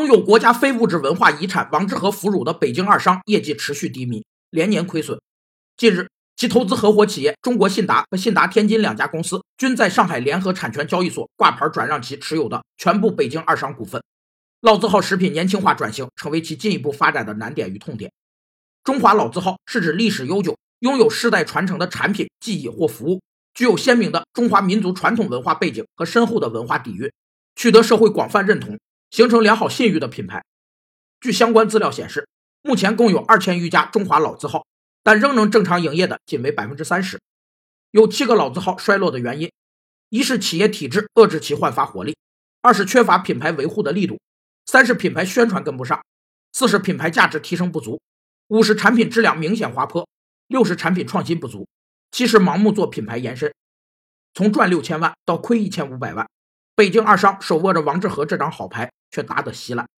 拥有国家非物质文化遗产王致和腐乳的北京二商业绩持续低迷，连年亏损。近日，其投资合伙企业中国信达和信达天津两家公司均在上海联合产权交易所挂牌转让其持有的全部北京二商股份。老字号食品年轻化转型成为其进一步发展的难点与痛点。中华老字号是指历史悠久、拥有世代传承的产品、技艺或服务，具有鲜明的中华民族传统文化背景和深厚的文化底蕴，取得社会广泛认同。形成良好信誉的品牌。据相关资料显示，目前共有二千余家中华老字号，但仍能正常营业的仅为百分之三十。有七个老字号衰落的原因：一是企业体制遏制其焕发活力；二是缺乏品牌维护的力度；三是品牌宣传跟不上；四是品牌价值提升不足；五是产品质量明显滑坡；六是产品创新不足；七是盲目做品牌延伸。从赚六千万到亏一千五百万，北京二商手握着王致和这张好牌。却打得稀烂。